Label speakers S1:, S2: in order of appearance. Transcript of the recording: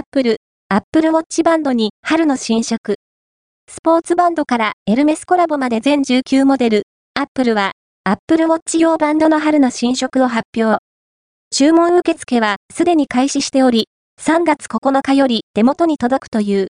S1: アップル、アップルウォッチバンドに春の新色。スポーツバンドからエルメスコラボまで全19モデル、アップルは、アップルウォッチ用バンドの春の新色を発表。注文受付はすでに開始しており、3月9日より手元に届くという。